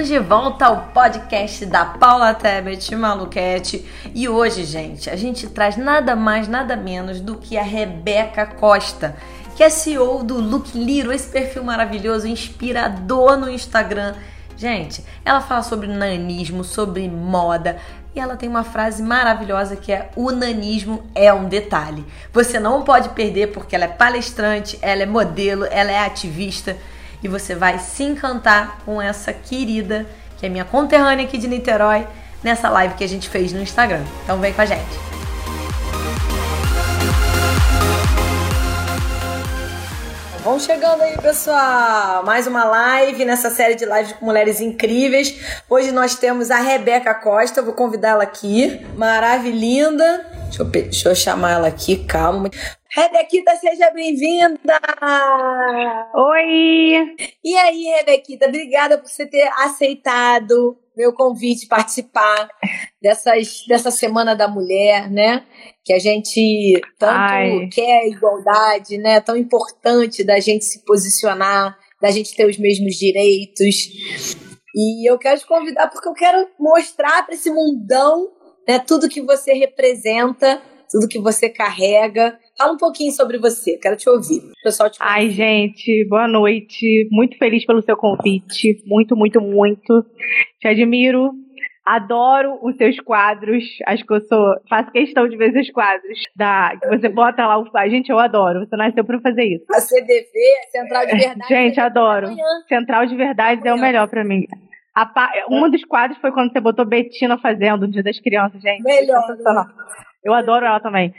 Bem-vindos de volta ao podcast da Paula Tebet Maluquete. E hoje, gente, a gente traz nada mais, nada menos do que a Rebeca Costa, que é CEO do Look Liro, esse perfil maravilhoso, inspirador no Instagram. Gente, ela fala sobre nanismo, sobre moda, e ela tem uma frase maravilhosa que é: o nanismo é um detalhe. Você não pode perder porque ela é palestrante, ela é modelo, ela é ativista e você vai se encantar com essa querida, que é minha conterrânea aqui de Niterói, nessa live que a gente fez no Instagram. Então vem com a gente. Vamos chegando aí, pessoal. Mais uma live nessa série de lives com mulheres incríveis. Hoje nós temos a Rebeca Costa. vou convidá-la aqui. Maravilhinda. Deixa eu, deixa eu chamar ela aqui, calma. Rebequita, seja bem-vinda! Oi! E aí, Rebequita, obrigada por você ter aceitado meu convite participar dessas, dessa Semana da Mulher, né? Que a gente tanto Ai. quer igualdade, né? Tão importante da gente se posicionar, da gente ter os mesmos direitos. E eu quero te convidar porque eu quero mostrar para esse mundão né, tudo que você representa, tudo que você carrega Fala um pouquinho sobre você, quero te ouvir. O pessoal te Ai, gente, boa noite. Muito feliz pelo seu convite. Muito, muito, muito. Te admiro. Adoro os seus quadros. Acho que eu sou. Faço questão de ver esses quadros. Da, que você bota lá o. Gente, eu adoro. Você nasceu pra fazer isso. A CDV, Central de Verdades. gente, adoro. Central de Verdades é o melhor pra mim. A, um dos quadros foi quando você botou Betina fazendo o Dia das Crianças, gente. Melhor. Eu adoro ela também.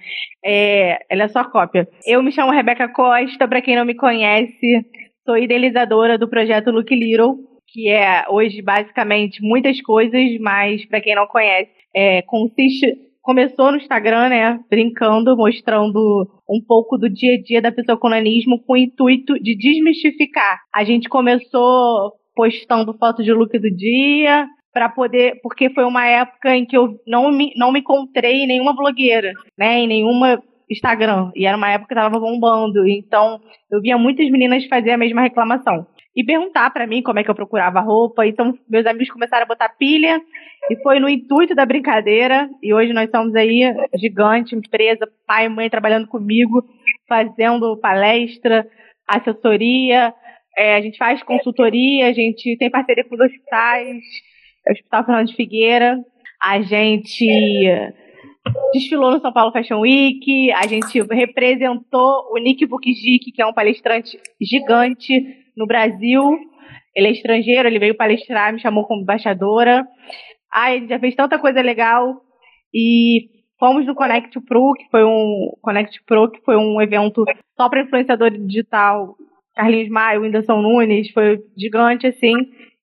É, ela é só cópia. Eu me chamo Rebeca Costa, para quem não me conhece, sou idealizadora do projeto Look Little, que é hoje basicamente muitas coisas, mas para quem não conhece, é, consiste começou no Instagram, né, brincando, mostrando um pouco do dia a dia da pessoa com nanismo com o intuito de desmistificar. A gente começou postando foto de look do dia, para poder, porque foi uma época em que eu não me, não me encontrei em nenhuma blogueira, né, em nenhuma Instagram, e era uma época que tava bombando, então eu via muitas meninas fazer a mesma reclamação. E perguntar para mim como é que eu procurava roupa, então meus amigos começaram a botar pilha, e foi no intuito da brincadeira, e hoje nós somos aí gigante, empresa, pai e mãe trabalhando comigo, fazendo palestra, assessoria, é, a gente faz consultoria, a gente tem parceria com os hospitais, Hospital Fernando de Figueira. A gente desfilou no São Paulo Fashion Week, a gente representou o Nick Bukijik, que é um palestrante gigante no Brasil. Ele é estrangeiro, ele veio palestrar, me chamou como embaixadora. Ah, ele já fez tanta coisa legal. E fomos no Connect Pro, que foi um Connect Pro, que foi um evento só para influenciador digital. Carlinhos Maio, Whindersson Nunes, foi gigante assim.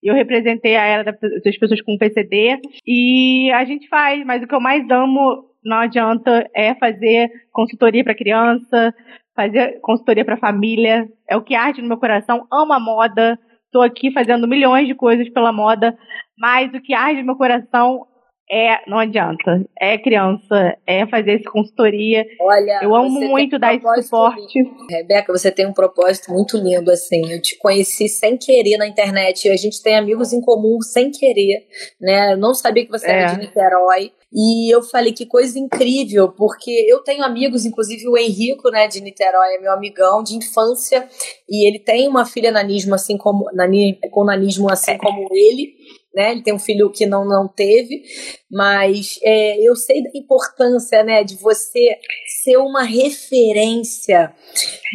Eu representei a era das pessoas com PCD e a gente faz, mas o que eu mais amo não adianta é fazer consultoria para criança, fazer consultoria para família, é o que arde no meu coração. Amo a moda, estou aqui fazendo milhões de coisas pela moda, mas o que arde no meu coração é, não adianta. É criança, é fazer essa consultoria. Olha, eu amo muito um dar esse suporte. Lindo. Rebeca, você tem um propósito muito lindo, assim. Eu te conheci sem querer na internet. A gente tem amigos em comum sem querer, né? Eu não sabia que você é. era de Niterói. E eu falei que coisa incrível, porque eu tenho amigos, inclusive o Henrico, né, de Niterói, é meu amigão de infância, e ele tem uma filha nanismo assim como nani, com nanismo assim é. como ele né? Ele tem um filho que não, não teve, mas é, eu sei da importância, né, de você ser uma referência,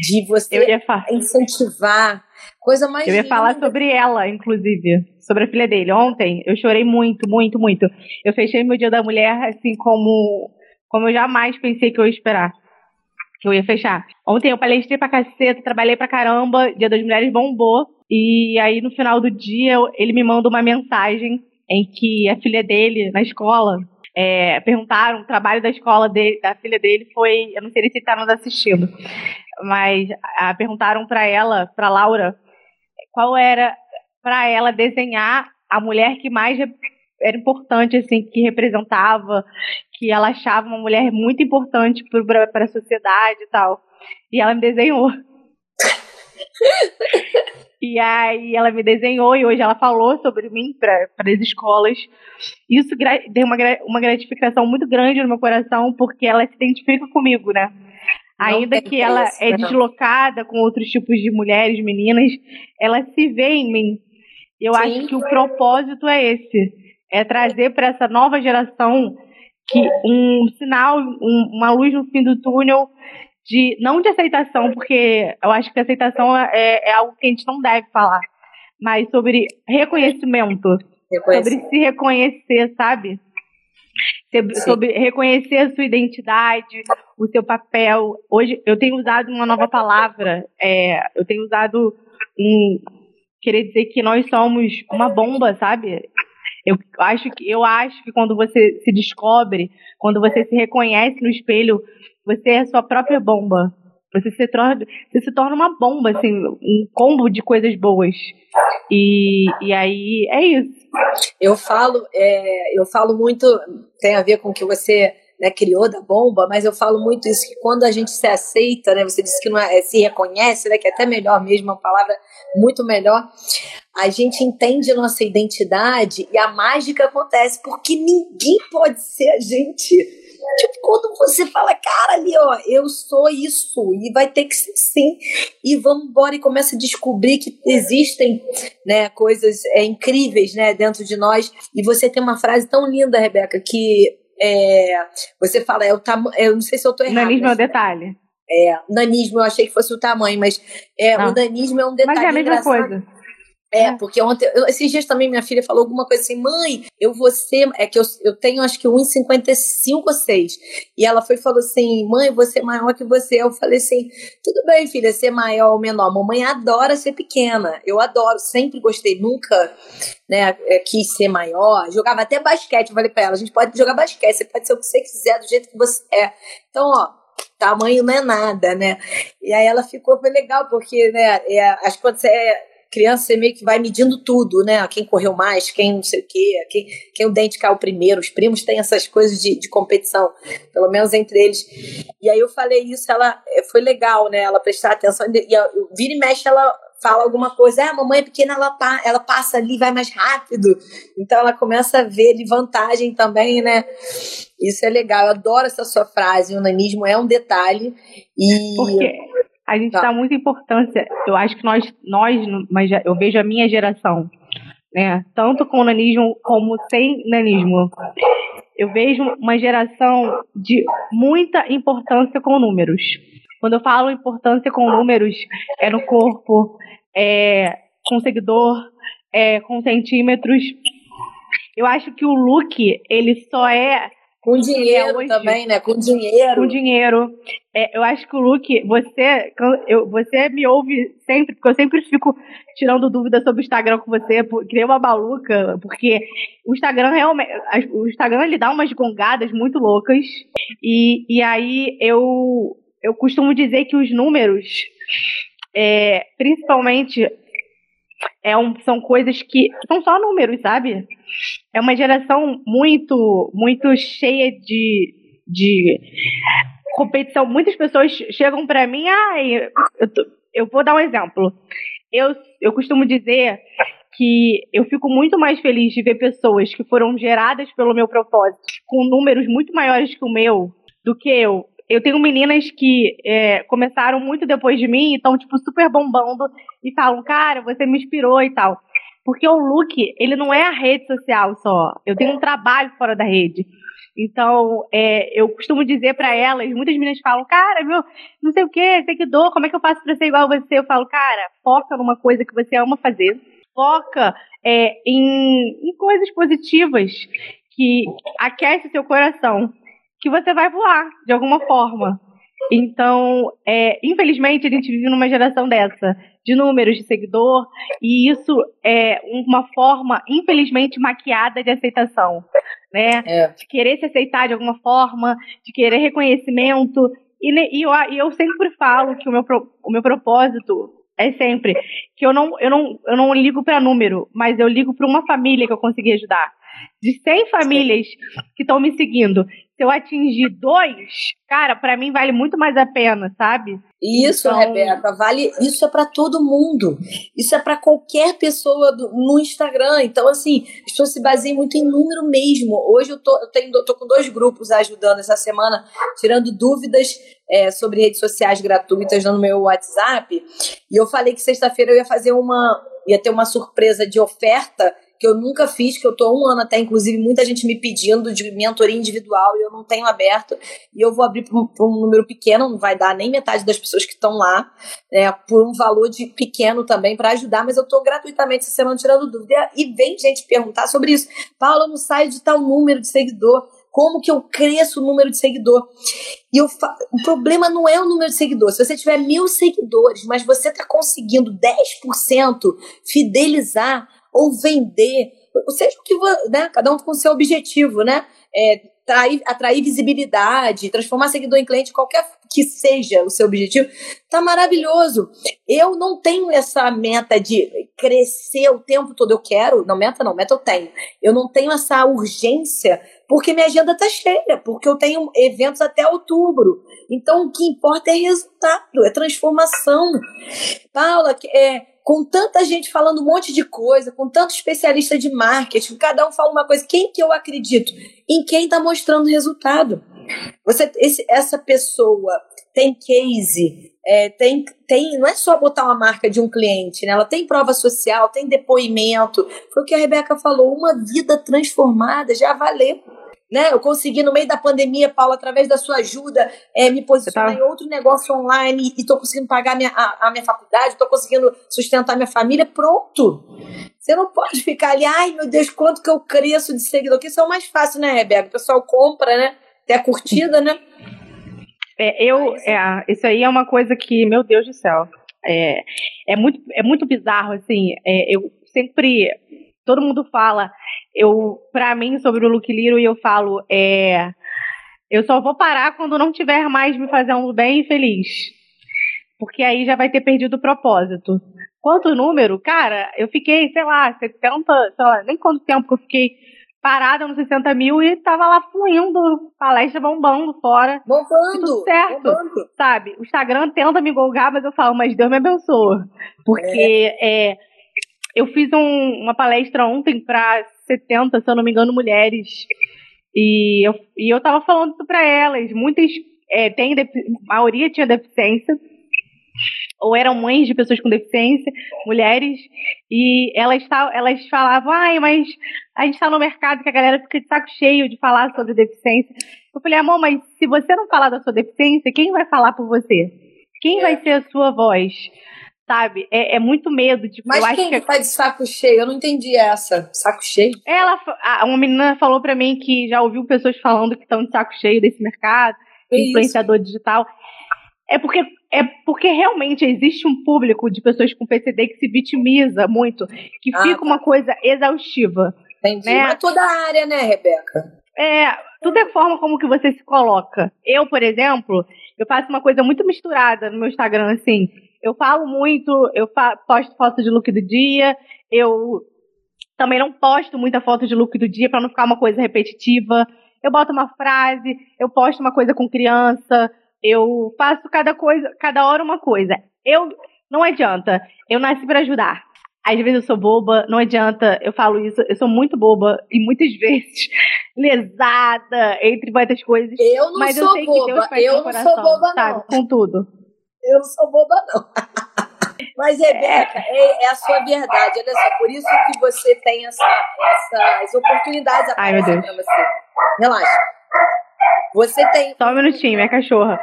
de você incentivar. Coisa mais. Eu ia linda. falar sobre ela, inclusive, sobre a filha dele. Ontem eu chorei muito, muito, muito. Eu fechei meu Dia da Mulher assim como, como eu jamais pensei que eu ia esperar que eu ia fechar. Ontem eu palestrei pra caceta, trabalhei pra caramba, Dia das Mulheres bombou. E aí no final do dia ele me manda uma mensagem em que a filha dele, na escola, é, perguntaram, o trabalho da escola dele, da filha dele foi, eu não sei se ele está nos assistindo, mas a, perguntaram para ela, para Laura, qual era para ela desenhar a mulher que mais era importante, assim, que representava, que ela achava uma mulher muito importante para a sociedade e tal. E ela me desenhou. E aí ela me desenhou e hoje ela falou sobre mim para as escolas. Isso deu uma, uma gratificação muito grande no meu coração, porque ela se identifica comigo, né? Ainda que ela é deslocada com outros tipos de mulheres, meninas, ela se vê em mim. Eu Sim. acho que o propósito é esse, é trazer para essa nova geração que um sinal, um, uma luz no fim do túnel de não de aceitação, porque eu acho que aceitação é, é algo que a gente não deve falar, mas sobre reconhecimento, sobre se reconhecer, sabe? Sobre reconhecer a sua identidade, o seu papel. Hoje eu tenho usado uma nova palavra, é, eu tenho usado um querer dizer que nós somos uma bomba, sabe? Eu acho que eu acho que quando você se descobre, quando você se reconhece no espelho, você é a sua própria bomba. Você se torna, você se torna uma bomba, assim, um combo de coisas boas. E, e aí é isso. Eu falo, é, eu falo muito, tem a ver com o que você né, criou da bomba, mas eu falo muito isso, que quando a gente se aceita, né, você disse que não é, se reconhece, né, que é até melhor mesmo, uma palavra muito melhor, a gente entende nossa identidade e a mágica acontece, porque ninguém pode ser a gente Tipo, quando você fala, cara, ali, ó, eu sou isso, e vai ter que ser sim, e vamos embora e começa a descobrir que existem, né, coisas é, incríveis, né, dentro de nós. E você tem uma frase tão linda, Rebeca, que é, você fala, é o tamanho, eu não sei se eu tô errado. Nanismo é o detalhe. É, nanismo, eu achei que fosse o tamanho, mas é, o nanismo é um detalhe Mas é a mesma engraçado. coisa. É, porque ontem, eu, esses dias também minha filha falou alguma coisa assim, mãe, eu vou ser, é que eu, eu tenho acho que 1,55 ou 6. E ela foi e falou assim, mãe, eu vou ser maior que você. Eu falei assim, tudo bem, filha, ser maior ou menor. Mamãe adora ser pequena. Eu adoro, sempre gostei, nunca né, é, quis ser maior. Jogava até basquete, eu falei pra ela, a gente pode jogar basquete, você pode ser o que você quiser, do jeito que você é. Então, ó, tamanho não é nada, né? E aí ela ficou, foi legal, porque, né, é, acho que quando você é criança meio que vai medindo tudo, né? Quem correu mais, quem não sei o quê, quem, quem o dente caiu primeiro. Os primos têm essas coisas de, de competição, pelo menos entre eles. E aí eu falei isso, ela eh, foi legal, né? Ela prestar atenção. E vira e mexe, ela fala alguma coisa, ah, a mamãe é pequena, ela, ela passa ali, vai mais rápido. Então ela começa a ver de vantagem também, né? Isso é legal, eu adoro essa sua frase, o nanismo é um detalhe. E... Por quê? A gente tá. dá muita importância. Eu acho que nós, nós, mas eu vejo a minha geração, né? Tanto com nanismo como sem nanismo. Eu vejo uma geração de muita importância com números. Quando eu falo importância com números, é no corpo, é com seguidor, é com centímetros. Eu acho que o look, ele só é com dinheiro é também, né? Com dinheiro. Com dinheiro. É, eu acho que o Luke, você, eu, você me ouve sempre, porque eu sempre fico tirando dúvidas sobre o Instagram com você, que nem uma maluca, porque o Instagram realmente. O Instagram ele dá umas gongadas muito loucas. E, e aí eu, eu costumo dizer que os números, é, principalmente é um, são coisas que são só números, sabe? É uma geração muito, muito cheia de, de competição. Muitas pessoas chegam para mim, ai, eu, tô, eu vou dar um exemplo. Eu, eu costumo dizer que eu fico muito mais feliz de ver pessoas que foram geradas pelo meu propósito, com números muito maiores que o meu, do que eu eu tenho meninas que é, começaram muito depois de mim e estão, tipo, super bombando e falam, cara, você me inspirou e tal. Porque o look, ele não é a rede social só. Eu tenho um trabalho fora da rede. Então, é, eu costumo dizer para elas, muitas meninas falam, cara, meu, não sei o que, seguidor, como é que eu faço pra ser igual a você? Eu falo, cara, foca numa coisa que você ama fazer. Foca é, em, em coisas positivas que aquece seu coração que você vai voar de alguma forma. Então, é, infelizmente, a gente vive numa geração dessa, de números de seguidor, e isso é uma forma, infelizmente, maquiada de aceitação, né? É. De querer se aceitar de alguma forma, de querer reconhecimento. E, e, eu, e eu sempre falo que o meu, o meu propósito é sempre que eu não, eu não, eu não ligo para número, mas eu ligo para uma família que eu consegui ajudar. De 100 famílias que estão me seguindo, se eu atingir dois, cara, para mim vale muito mais a pena, sabe? Isso, então... Rebeca, vale. Isso é para todo mundo. Isso é para qualquer pessoa do, no Instagram. Então, assim, as pessoas se baseiam muito em número mesmo. Hoje eu tô, eu tenho, tô com dois grupos ajudando essa semana, tirando dúvidas é, sobre redes sociais gratuitas no meu WhatsApp. E eu falei que sexta-feira eu ia fazer uma. ia ter uma surpresa de oferta que eu nunca fiz, que eu tô um ano até, inclusive, muita gente me pedindo de mentoria individual e eu não tenho aberto. E eu vou abrir para um, número pequeno, não vai dar nem metade das pessoas que estão lá, né, por um valor de pequeno também para ajudar, mas eu tô gratuitamente essa semana tirando dúvida. E vem gente perguntar sobre isso. Paula, não sai de tal número de seguidor como que eu cresço o número de seguidor. E eu fa... o problema não é o número de seguidores. Se você tiver mil seguidores, mas você está conseguindo 10% fidelizar ou vender, seja o que né, cada um com o seu objetivo, né? É, atrair, atrair visibilidade, transformar seguidor em cliente, qualquer que seja o seu objetivo, tá maravilhoso. Eu não tenho essa meta de crescer o tempo todo. Eu quero, não meta não, meta eu tenho. Eu não tenho essa urgência porque minha agenda tá cheia, porque eu tenho eventos até outubro. Então o que importa é resultado, é transformação. Paula, é, com tanta gente falando um monte de coisa, com tanto especialista de marketing, cada um fala uma coisa. Quem que eu acredito? Em quem está mostrando resultado. Você, esse, essa pessoa tem case, é, tem, tem, não é só botar uma marca de um cliente, né? Ela tem prova social, tem depoimento. Foi o que a Rebeca falou, uma vida transformada já valeu né? Eu consegui, no meio da pandemia, Paulo, através da sua ajuda, é, me posicionar tá... em outro negócio online e estou conseguindo pagar minha, a, a minha faculdade, estou conseguindo sustentar minha família, pronto. Você não pode ficar ali, ai meu Deus, quanto que eu cresço de seguidor, que isso é o mais fácil, né, Rebeca? O pessoal compra, né? Tem a curtida, né? É, eu, é, isso aí é uma coisa que, meu Deus do céu, é, é, muito, é muito bizarro, assim, é, eu sempre todo mundo fala, eu, para mim, sobre o Luke Liro, e eu falo, é, eu só vou parar quando não tiver mais me fazendo bem e feliz. Porque aí já vai ter perdido o propósito. Quanto número? Cara, eu fiquei, sei lá, 70, sei lá, nem quanto tempo que eu fiquei parada nos 60 mil e tava lá fluindo, palestra bombando fora. Bombando! Tudo certo, bombando. sabe? O Instagram tenta me golgar, mas eu falo, mas Deus me abençoa. Porque é, é eu fiz um, uma palestra ontem para 70, se eu não me engano, mulheres. E eu, e eu tava falando isso para elas. Muitas é, têm, a maioria tinha deficiência, ou eram mães de pessoas com deficiência, mulheres, e elas, elas falavam, ai, mas a gente está no mercado que a galera fica de saco cheio de falar sobre deficiência. Eu falei, amor, mas se você não falar da sua deficiência, quem vai falar por você? Quem vai ser a sua voz? Sabe? É, é muito medo. Tipo, Mas quem que tá de saco cheio? Eu não entendi essa. Saco cheio? Ela, uma menina falou para mim que já ouviu pessoas falando que estão de saco cheio desse mercado, que influenciador isso? digital. É porque, é porque realmente existe um público de pessoas com PCD que se vitimiza muito, que ah, fica tá. uma coisa exaustiva. Entendi. Né? Mas toda a área, né, Rebeca? É, tudo é forma como que você se coloca. Eu, por exemplo, eu faço uma coisa muito misturada no meu Instagram, assim. Eu falo muito, eu fa posto foto de look do dia, eu também não posto muita foto de look do dia para não ficar uma coisa repetitiva. Eu boto uma frase, eu posto uma coisa com criança, eu faço cada coisa, cada hora uma coisa. Eu não adianta, eu nasci para ajudar. Às vezes eu sou boba, não adianta, eu falo isso, eu sou muito boba e muitas vezes lesada, entre muitas coisas. Eu não mas sou eu sei boba, que Deus faz eu não coração, sou boba sabe? não. Com tudo. Eu não sou boba, não. Mas, Rebeca, é, é, a sua verdade. Olha só, por isso que você tem essa, essas oportunidades Ai, meu Deus. você. Relaxa. Você tem. Só um minutinho, minha cachorra.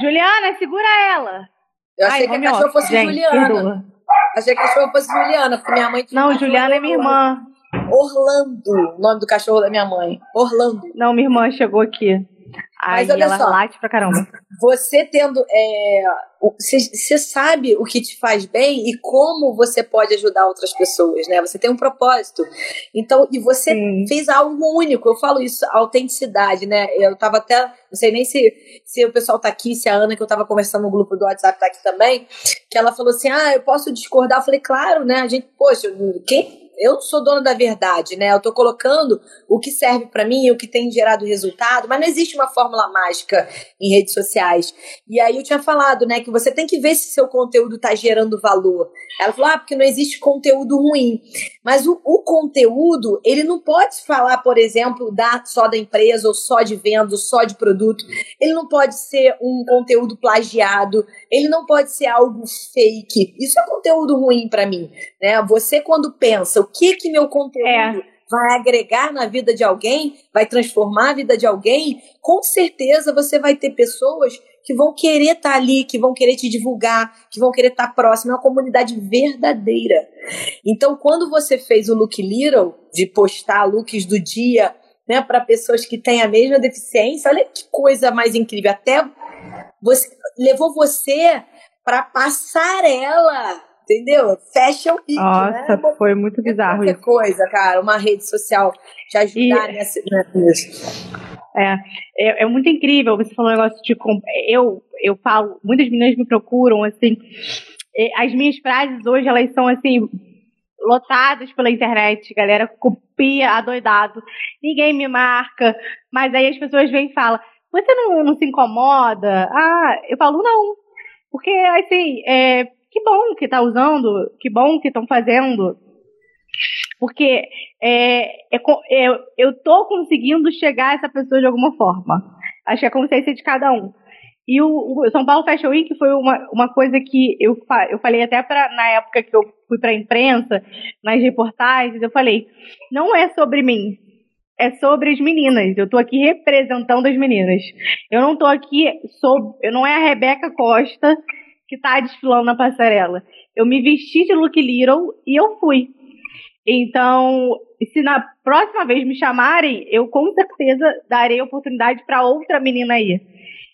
Juliana, segura ela. Eu achei Ai, que a cachorra fosse Gente, Juliana. Perdoa. Achei que a cachorra fosse Juliana, porque minha mãe Não, Juliana é minha irmã. Orlando, o nome do cachorro da minha mãe. Orlando. Não, minha irmã chegou aqui. Mas olha ela só, late pra caramba. Você tendo. Você é, sabe o que te faz bem e como você pode ajudar outras pessoas, né? Você tem um propósito. Então, e você Sim. fez algo único. Eu falo isso, autenticidade, né? Eu tava até. Não sei nem se, se o pessoal tá aqui, se a Ana, que eu tava conversando no grupo do WhatsApp, tá aqui também. Que ela falou assim: ah, eu posso discordar. Eu falei, claro, né? A gente, poxa, quem eu sou dona da verdade, né? Eu tô colocando o que serve para mim, o que tem gerado resultado, mas não existe uma fórmula mágica em redes sociais. E aí eu tinha falado, né, que você tem que ver se seu conteúdo tá gerando valor. Ela falou, ah, porque não existe conteúdo ruim. Mas o, o conteúdo, ele não pode falar, por exemplo, da, só da empresa, ou só de venda, ou só de produto. Ele não pode ser um conteúdo plagiado, ele não pode ser algo fake. Isso é conteúdo ruim para mim, né? Você quando pensa que que meu conteúdo é. vai agregar na vida de alguém, vai transformar a vida de alguém, com certeza você vai ter pessoas que vão querer estar tá ali, que vão querer te divulgar, que vão querer estar tá próximo, é uma comunidade verdadeira. Então, quando você fez o Look Little, de postar looks do dia, né, para pessoas que têm a mesma deficiência, olha que coisa mais incrível. Até você levou você para passarela entendeu? Fashion Week, Nossa, né? foi muito bizarro qualquer isso. coisa, cara, uma rede social te ajudar e, nessa. É, é, é, muito incrível, você falou um negócio de... Eu, eu falo, muitas meninas me procuram, assim, as minhas frases hoje, elas são, assim, lotadas pela internet, galera copia adoidado, ninguém me marca, mas aí as pessoas vêm e falam, você não, não se incomoda? Ah, eu falo, não, porque, assim, é, que bom que tá usando, que bom que estão fazendo. Porque é, é, é, eu tô conseguindo chegar a essa pessoa de alguma forma. Acho que é a consciência de cada um. E o, o, São Paulo Fashion Week foi uma, uma coisa que eu, eu falei até pra, na época que eu fui para a imprensa, nas reportagens, eu falei, não é sobre mim, é sobre as meninas. Eu tô aqui representando as meninas. Eu não tô aqui sobre, eu não é a Rebeca Costa que tá desfilando na passarela. Eu me vesti de Look Little e eu fui. Então, se na próxima vez me chamarem, eu com certeza darei oportunidade para outra menina aí.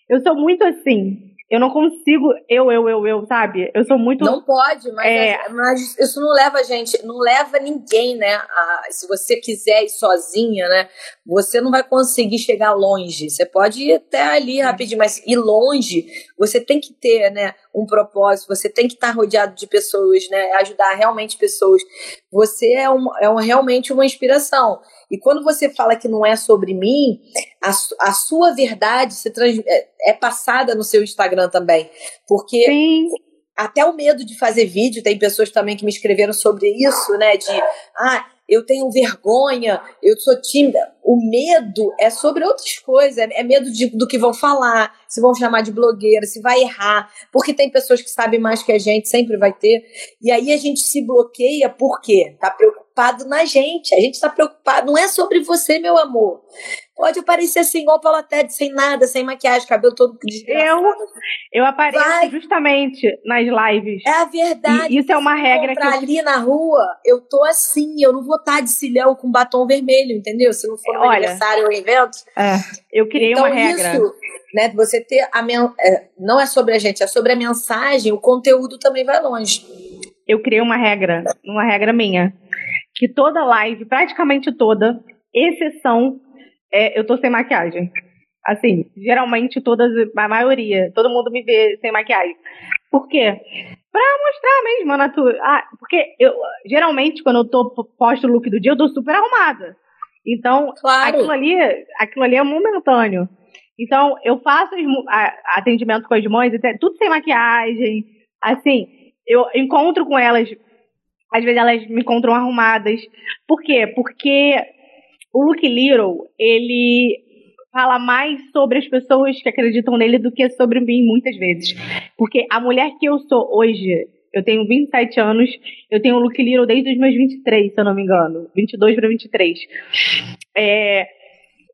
Eu sou muito assim. Eu não consigo, eu, eu, eu, eu, sabe? Eu sou muito. Não pode, mas, é... mas isso não leva a gente, não leva ninguém, né? A, se você quiser ir sozinha, né? Você não vai conseguir chegar longe. Você pode ir até ali rapidinho, mas ir longe, você tem que ter, né? Um propósito, você tem que estar rodeado de pessoas, né? Ajudar realmente pessoas. Você é, um, é um, realmente uma inspiração. E quando você fala que não é sobre mim, a, a sua verdade se trans, é, é, passada no seu Instagram também. Porque Sim. até o medo de fazer vídeo, tem pessoas também que me escreveram sobre isso, né? De ah, eu tenho vergonha, eu sou tímida. O medo é sobre outras coisas, é, medo de, do que vão falar, se vão chamar de blogueira, se vai errar, porque tem pessoas que sabem mais que a gente, sempre vai ter. E aí a gente se bloqueia por quê? Tá preocupado na gente, a gente está preocupado, não é sobre você, meu amor. Pode aparecer assim, igual Paula Ted, sem nada, sem maquiagem, cabelo todo Eu, eu apareço Vai. justamente nas lives. É a verdade. E isso é uma regra que. Eu... ali na rua, eu tô assim, eu não vou estar de cilhão com batom vermelho, entendeu? Se não for Olha, aniversário ou evento. É, eu criei então, uma regra. Isso, né, você ter a men... É, não é sobre a gente, é sobre a mensagem, o conteúdo também vai longe. Eu criei uma regra, uma regra minha, que toda live, praticamente toda, exceção é, eu tô sem maquiagem. Assim, geralmente todas, a maioria, todo mundo me vê sem maquiagem. Por quê? Pra mostrar mesmo a natureza. Ah, porque eu, geralmente, quando eu tô posto o look do dia, eu tô super arrumada. Então, claro. aquilo, ali, aquilo ali é momentâneo. Então, eu faço atendimento com as mães, tudo sem maquiagem. Assim, eu encontro com elas, às vezes elas me encontram arrumadas. Por quê? Porque o Luke Little, ele fala mais sobre as pessoas que acreditam nele do que sobre mim, muitas vezes. Porque a mulher que eu sou hoje, eu tenho 27 anos, eu tenho o Luke Little desde os meus 23, se eu não me engano. 22 para 23. É,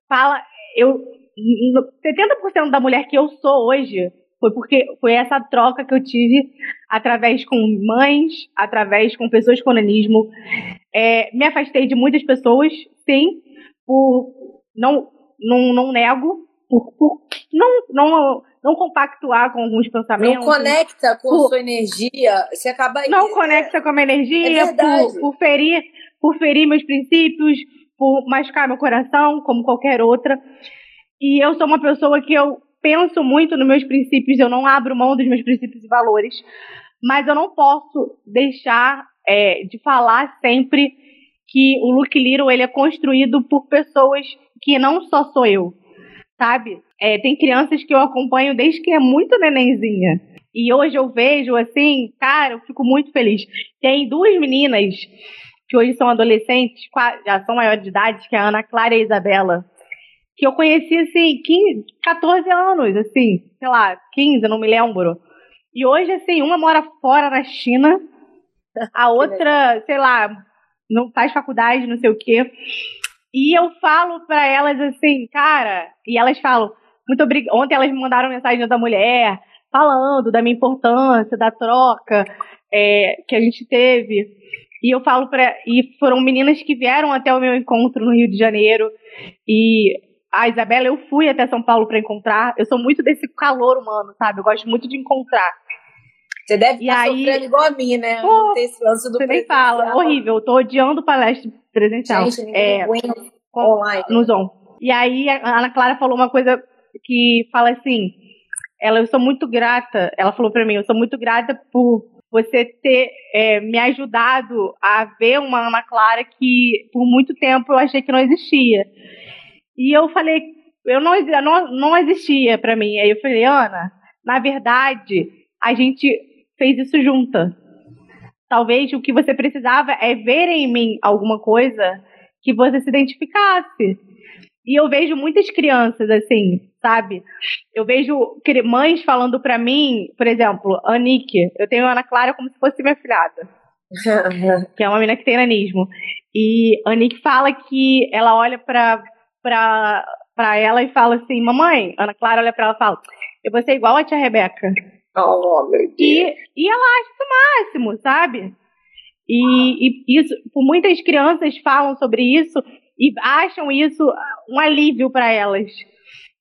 fala, eu. 70% da mulher que eu sou hoje foi porque foi essa troca que eu tive através com mães, através com pessoas com nanismo. É, me afastei de muitas pessoas, sim, por não não, não nego, por, por não, não, não compactuar com alguns pensamentos. Não conecta com por, a sua energia, você acaba Não é, conecta com a minha energia, é por, por, ferir, por ferir meus princípios, por machucar meu coração, como qualquer outra. E eu sou uma pessoa que eu penso muito nos meus princípios, eu não abro mão dos meus princípios e valores, mas eu não posso deixar é, de falar sempre que o Look Little ele é construído por pessoas que não só sou eu, sabe? É, tem crianças que eu acompanho desde que é muito nenenzinha. E hoje eu vejo assim, cara, eu fico muito feliz. Tem duas meninas que hoje são adolescentes, já são maiores de idade, que é a Ana Clara e a Isabela, que eu conheci assim, 15, 14 anos, assim, sei lá, 15, eu não me lembro. E hoje, assim, uma mora fora na China, a outra, sei lá, não faz faculdade, não sei o quê. E eu falo para elas assim, cara, e elas falam, muito obrigada. Ontem elas me mandaram mensagem da mulher, falando da minha importância, da troca é, que a gente teve. E eu falo para e foram meninas que vieram até o meu encontro no Rio de Janeiro e a Isabela eu fui até São Paulo para encontrar. Eu sou muito desse calor humano, sabe? Eu gosto muito de encontrar. Você deve estar aí, sofrendo igual a mim, né? Pô, não ter esse lance do Você nem fala, horrível. Eu tô odiando palestra presencial. Gente, é, online. No Zoom. E aí a Ana Clara falou uma coisa que fala assim, ela, eu sou muito grata, ela falou para mim, eu sou muito grata por você ter é, me ajudado a ver uma Ana Clara que por muito tempo eu achei que não existia. E eu falei, eu não, não, não existia para mim. Aí eu falei, Ana, na verdade, a gente fez isso junta. Talvez o que você precisava é ver em mim alguma coisa que você se identificasse. E eu vejo muitas crianças assim, sabe? Eu vejo mães falando para mim, por exemplo, a Nick, eu tenho Ana Clara como se fosse minha filhada. que é uma menina que tem nanismo. E a Nick fala que ela olha pra, pra, pra ela e fala assim: Mamãe, Ana Clara olha pra ela e fala: Eu vou ser igual a tia Rebeca. Oh, meu Deus. E, e ela acha o máximo, sabe? E, e isso, muitas crianças falam sobre isso e acham isso um alívio para elas.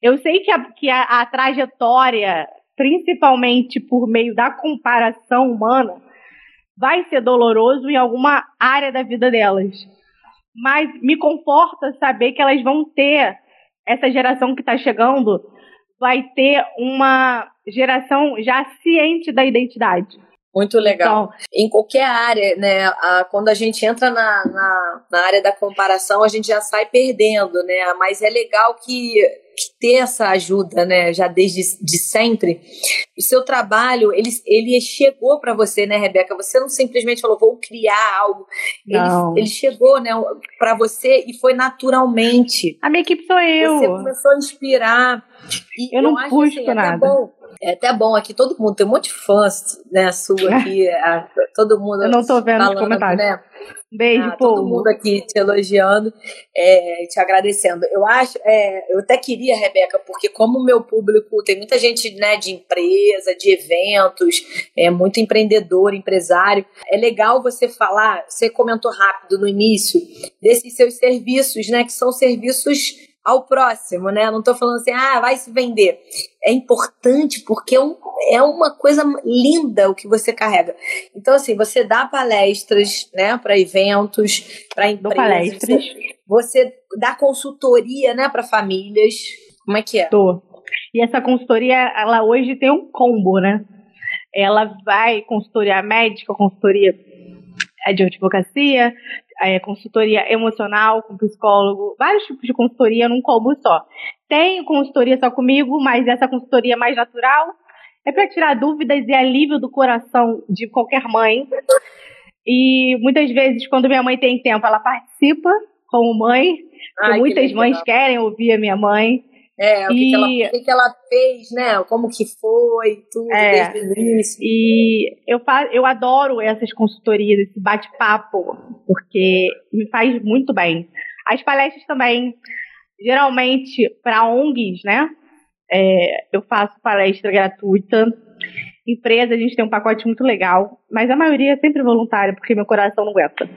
Eu sei que, a, que a, a trajetória, principalmente por meio da comparação humana, vai ser doloroso em alguma área da vida delas. Mas me conforta saber que elas vão ter, essa geração que está chegando, vai ter uma geração já ciente da identidade. Muito legal. Então, em qualquer área, né? A, quando a gente entra na, na, na, área da comparação, a gente já sai perdendo, né? Mas é legal que, que ter essa ajuda, né? Já desde de sempre. O seu trabalho, ele, ele chegou para você, né, Rebeca? Você não simplesmente falou, vou criar algo. Ele, ele chegou, né, para você e foi naturalmente. A minha equipe sou eu. Você começou a inspirar. E eu não eu puxo assim, nada. Bom, é até bom aqui, todo mundo, tem um monte de fãs, né, sua aqui, todo mundo Eu não tô vendo falando, os comentários. Né? Beijo, ah, Todo mundo aqui te elogiando, é, te agradecendo. Eu acho, é, eu até queria, Rebeca, porque como o meu público tem muita gente, né, de empresa, de eventos, é muito empreendedor, empresário, é legal você falar, você comentou rápido no início, desses seus serviços, né, que são serviços ao próximo, né? Não estou falando assim, ah, vai se vender. É importante porque é, um, é uma coisa linda o que você carrega. Então, assim, você dá palestras, né, para eventos, para empresas. palestras. Você dá consultoria, né, para famílias. Como é que é? Tô. E essa consultoria, ela hoje tem um combo, né? Ela vai consultoria médica, consultoria de advocacia, é, consultoria emocional com psicólogo, vários tipos de consultoria num combo só. Tem consultoria só comigo, mas essa consultoria mais natural é para tirar dúvidas e alívio do coração de qualquer mãe. E muitas vezes, quando minha mãe tem tempo, ela participa como mãe. Ai, muitas que mães querem ouvir a minha mãe. É, o, e... que, ela, o que, ela, fez, né? Como que foi, tudo, é, desde o início. E eu, eu adoro essas consultorias, esse bate-papo, porque me faz muito bem. As palestras também, geralmente, para ONGs, né? É, eu faço palestra gratuita. Empresa, a gente tem um pacote muito legal, mas a maioria é sempre voluntária, porque meu coração não aguenta.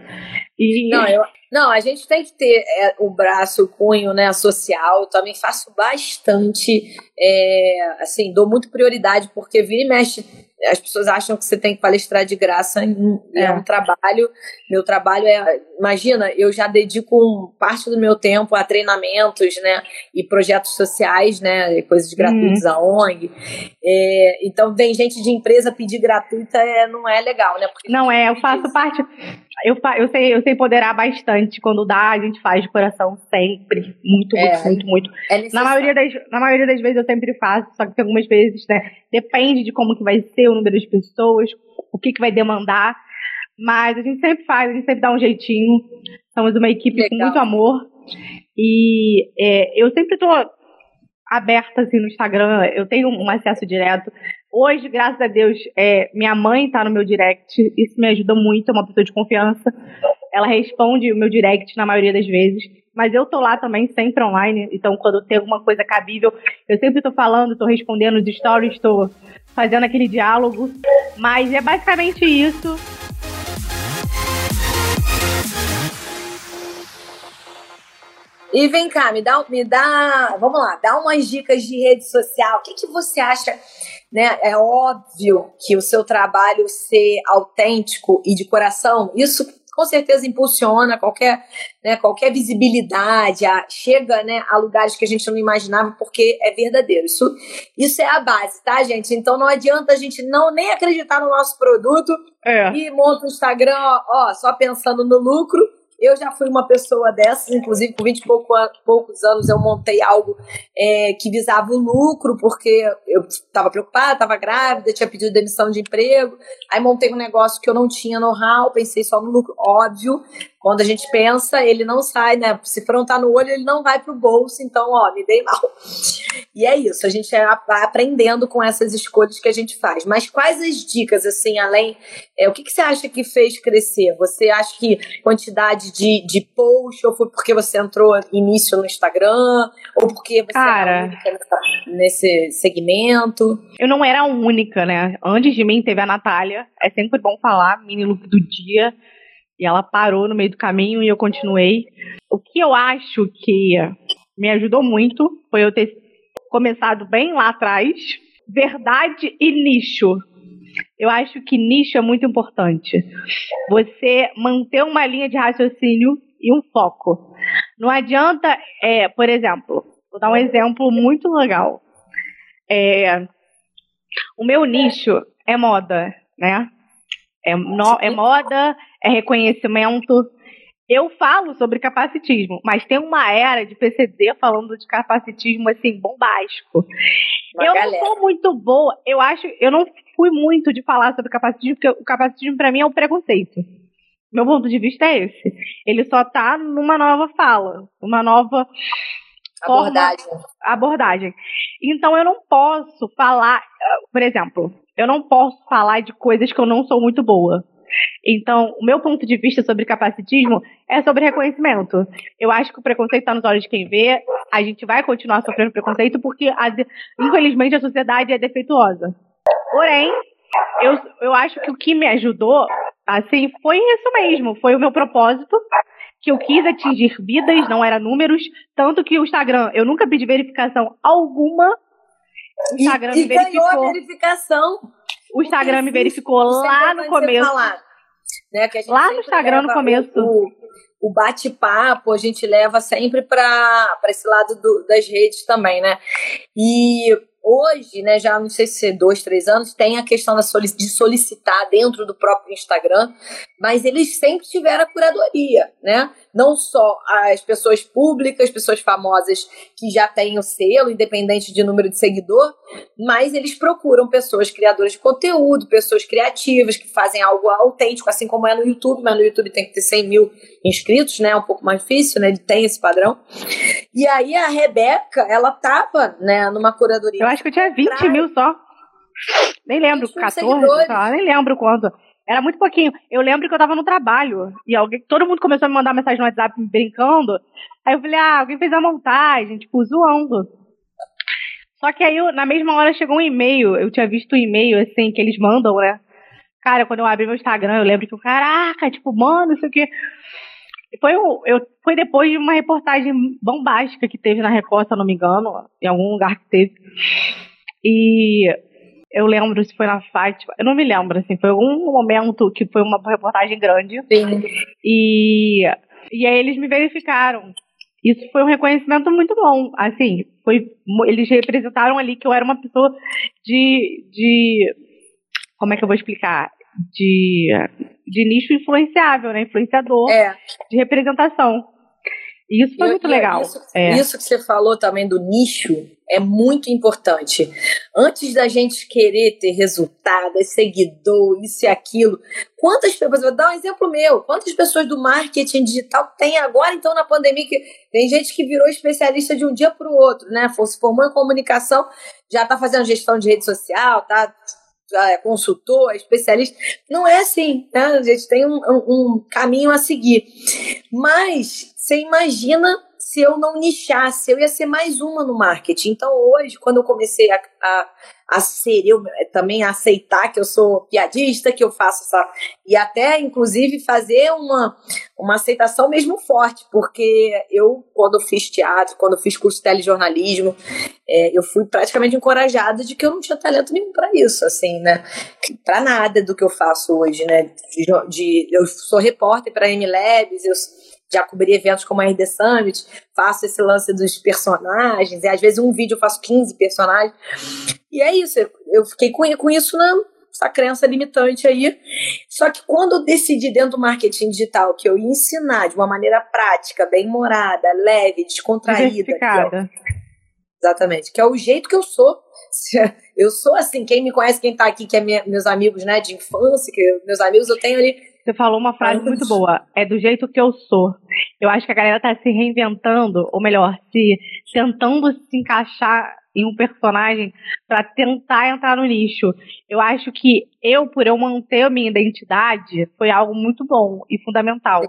E... Não, eu, não, a gente tem que ter é, o braço, o cunho, né, social. Eu também faço bastante, é, assim, dou muito prioridade, porque vira e mexe as pessoas acham que você tem que palestrar de graça, é, é um trabalho. Meu trabalho é, imagina, eu já dedico parte do meu tempo a treinamentos, né, e projetos sociais, né, coisas gratuitas uhum. a ONG. É, então, vem gente de empresa pedir gratuita, é, não é legal, né? Porque não é, eu faço parte, eu, eu, sei, eu sei empoderar bastante. Quando dá, a gente faz de coração sempre. Muito, é, muito, muito, muito. É na, maioria das, na maioria das vezes eu sempre faço, só que algumas vezes, né? Depende de como que vai ser o número de pessoas, o que, que vai demandar. Mas a gente sempre faz, a gente sempre dá um jeitinho. Somos uma equipe Legal. com muito amor. E é, eu sempre tô aberta assim no Instagram, eu tenho um acesso direto. Hoje, graças a Deus, é, minha mãe tá no meu direct, isso me ajuda muito, é uma pessoa de confiança. Ela responde o meu direct na maioria das vezes. Mas eu tô lá também, sempre online. Então, quando tem alguma coisa cabível, eu sempre tô falando, tô respondendo os stories, tô fazendo aquele diálogo. Mas é basicamente isso. E vem cá, me dá, me dá, vamos lá, dá umas dicas de rede social. O que, que você acha? Né? É óbvio que o seu trabalho ser autêntico e de coração, isso com certeza impulsiona qualquer, né, qualquer visibilidade, a, chega né, a lugares que a gente não imaginava porque é verdadeiro. Isso, isso é a base, tá, gente? Então não adianta a gente não nem acreditar no nosso produto é. e monta o Instagram ó, ó, só pensando no lucro eu já fui uma pessoa dessas, inclusive com 20 e pouco, poucos anos eu montei algo é, que visava o lucro, porque eu estava preocupada, estava grávida, tinha pedido demissão de emprego. Aí montei um negócio que eu não tinha know-how, pensei só no lucro, óbvio. Quando a gente pensa, ele não sai, né? Se frontar no olho, ele não vai pro bolso, então, ó, me dei mal. E é isso, a gente vai aprendendo com essas escolhas que a gente faz. Mas quais as dicas, assim, além. É, o que, que você acha que fez crescer? Você acha que quantidade de, de post, ou foi porque você entrou início no Instagram, ou porque você Cara, era única nesse segmento? Eu não era a única, né? Antes de mim teve a Natália, é sempre bom falar, mini look do dia e ela parou no meio do caminho e eu continuei. O que eu acho que me ajudou muito foi eu ter começado bem lá atrás. Verdade e nicho. Eu acho que nicho é muito importante. Você manter uma linha de raciocínio e um foco. Não adianta, é, por exemplo, vou dar um exemplo muito legal. É, o meu nicho é moda, né? É, no, é moda, é reconhecimento. Eu falo sobre capacitismo, mas tem uma era de PCD falando de capacitismo assim, bombástico. Uma eu galera. não sou muito boa, eu acho, eu não fui muito de falar sobre capacitismo, porque o capacitismo para mim é um preconceito. Meu ponto de vista é esse. Ele só tá numa nova fala, uma nova abordagem. Forma, abordagem. Então eu não posso falar, por exemplo, eu não posso falar de coisas que eu não sou muito boa. Então, o meu ponto de vista sobre capacitismo é sobre reconhecimento. Eu acho que o preconceito está nos olhos de quem vê, a gente vai continuar sofrendo preconceito porque, a, infelizmente, a sociedade é defeituosa. Porém, eu, eu acho que o que me ajudou, assim, foi isso mesmo, foi o meu propósito, que eu quis atingir vidas, não era números, tanto que o Instagram, eu nunca pedi verificação alguma, o Instagram e, me verificou. ganhou a verificação. O Instagram me verificou lá no começo. Falar, né, lá no Instagram no começo. O, o bate-papo a gente leva sempre para esse lado do, das redes também, né? E hoje, né, já não sei se é dois, três anos, tem a questão de solicitar dentro do próprio Instagram, mas eles sempre tiveram a curadoria, né? Não só as pessoas públicas, pessoas famosas que já têm o selo, independente de número de seguidor, mas eles procuram pessoas criadoras de conteúdo, pessoas criativas que fazem algo autêntico, assim como é no YouTube, mas no YouTube tem que ter 100 mil inscritos, né? É um pouco mais difícil, né? Ele tem esse padrão. E aí a Rebeca, ela tava, né, numa curadoria. Eu acho que eu tinha 20 pra... mil só. Nem lembro, 14, só, nem lembro quanto. Era muito pouquinho. Eu lembro que eu tava no trabalho e alguém, todo mundo começou a me mandar mensagem no WhatsApp brincando. Aí eu falei, ah, alguém fez a montagem, tipo, zoando. Só que aí, eu, na mesma hora, chegou um e-mail. Eu tinha visto o um e-mail, assim, que eles mandam, né? Cara, quando eu abri meu Instagram, eu lembro que, caraca, tipo, mano, isso aqui. Foi, eu, foi depois de uma reportagem bombástica que teve na Record, se eu não me engano, em algum lugar que teve. E eu lembro se foi na Fátima, eu não me lembro, assim, foi algum momento que foi uma reportagem grande. Sim. E, e aí eles me verificaram. Isso foi um reconhecimento muito bom. Assim, foi, eles representaram ali que eu era uma pessoa de, de como é que eu vou explicar? De, de nicho influenciável, né? Influenciador É. de representação. E isso foi E- muito e legal. Isso, É. isso que você falou também do nicho é muito importante. Antes da gente querer ter resultado, é seguidor, isso e aquilo, quantas pessoas, vou dar um exemplo meu, quantas pessoas do marketing digital tem agora, então, na pandemia, que tem gente que virou especialista de um dia para o outro, né? Se formou em comunicação, já está fazendo gestão de rede social, tá? Consultor, especialista. Não é assim, né? A gente tem um, um- um caminho a seguir. Mas você imagina se eu não nichasse, eu ia ser mais uma no marketing. Então hoje, quando eu comecei a, a, a ser eu eh, também aceitar que eu sou piadista, que eu faço essa. E até, inclusive, fazer uma, uma aceitação mesmo forte, porque eu, quando eu fiz teatro, quando eu fiz curso de telejornalismo, é, eu fui praticamente encorajada de que eu não tinha talento nenhum para isso, assim, né? Para nada do que eu faço hoje, né? De, de- eu sou repórter para a MLabs, eu já cobri eventos como a RD Summit, faço esse lance dos personagens, e às vezes um vídeo eu faço 15 personagens. E é isso, eu- fiquei com, com isso na essa crença limitante aí. Só que quando eu decidi dentro do marketing digital que eu ia ensinar de uma maneira prática, bem morada, leve, descontraída, que é. Exatamente, que é o jeito que eu sou. Eu sou assim, quem me conhece, quem tá aqui, que é minha- meus amigos, né, de infância, que eu- meus amigos eu tenho ali. Você falou uma frase muito boa. É do jeito que eu sou. Eu acho que a galera tá se reinventando, ou melhor, se tentando se encaixar em um personagem pra tentar entrar no nicho. Eu acho que eu, por eu manter a minha identidade, foi algo muito bom e fundamental.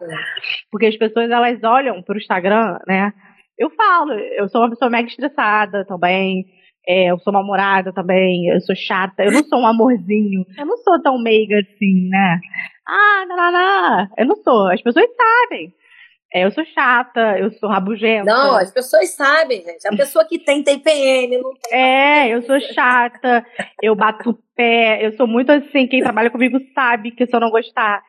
Porque as pessoas elas olham pro Instagram, né? Eu falo, eu sou uma pessoa mega estressada também. É, eu sou uma morada também, eu sou chata, eu não sou um amorzinho, eu não sou tão meiga assim, né? Ah, não, não, não. Eu não sou. As pessoas sabem. É, eu sou chata, eu sou rabugenta. Não, as pessoas sabem, gente. A pessoa que tem TPM, não tem. É, eu sou chata, eu bato o pé, eu sou muito assim, quem trabalha comigo sabe que se eu não gostar,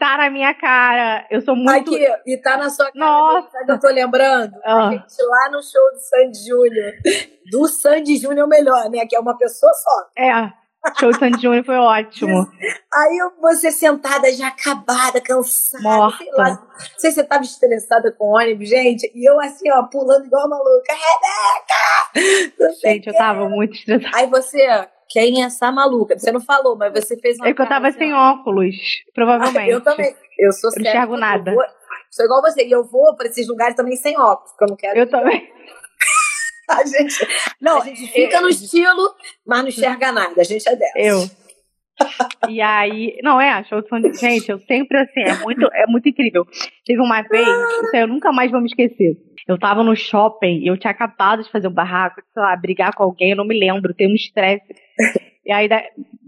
tá na minha cara, eu sou muito... Aqui, e tá na sua cara. Nossa. Sabe que eu tô lembrando? Ah. A gente lá no show do Sandy Júnior. Do Sandy Júnior melhor, né? Que é uma pessoa só. É, show de Sandy Júnior foi ótimo. Aí eu- você sentada já acabada, cansada, Morta. sei lá. Não sei se você tava estressada com o ônibus, gente. E eu assim, ó, pulando igual uma maluca. Rebeca! Gente, eu tava muito estressada. Aí você, quem é essa maluca? Você não falou, mas você fez uma É que eu tava assim, sem óculos, provavelmente. Eu também. Eu sou Eu não cética, enxergo eu nada. vou- sou igual você. E eu vou pra esses lugares também sem óculos, porque eu não quero. Eu também. A gente, Não, a gente fica no estilo, mas não enxerga nada. A gente é dessa. Eu. E aí, não é, show de gente, eu sempre assim, é muito, é muito incrível. Teve uma vez, isso aí eu nunca mais vou me esquecer. Eu tava no shopping e eu tinha acabado de fazer um barraco, sei lá, brigar com alguém, eu não me lembro, tem um estresse. E aí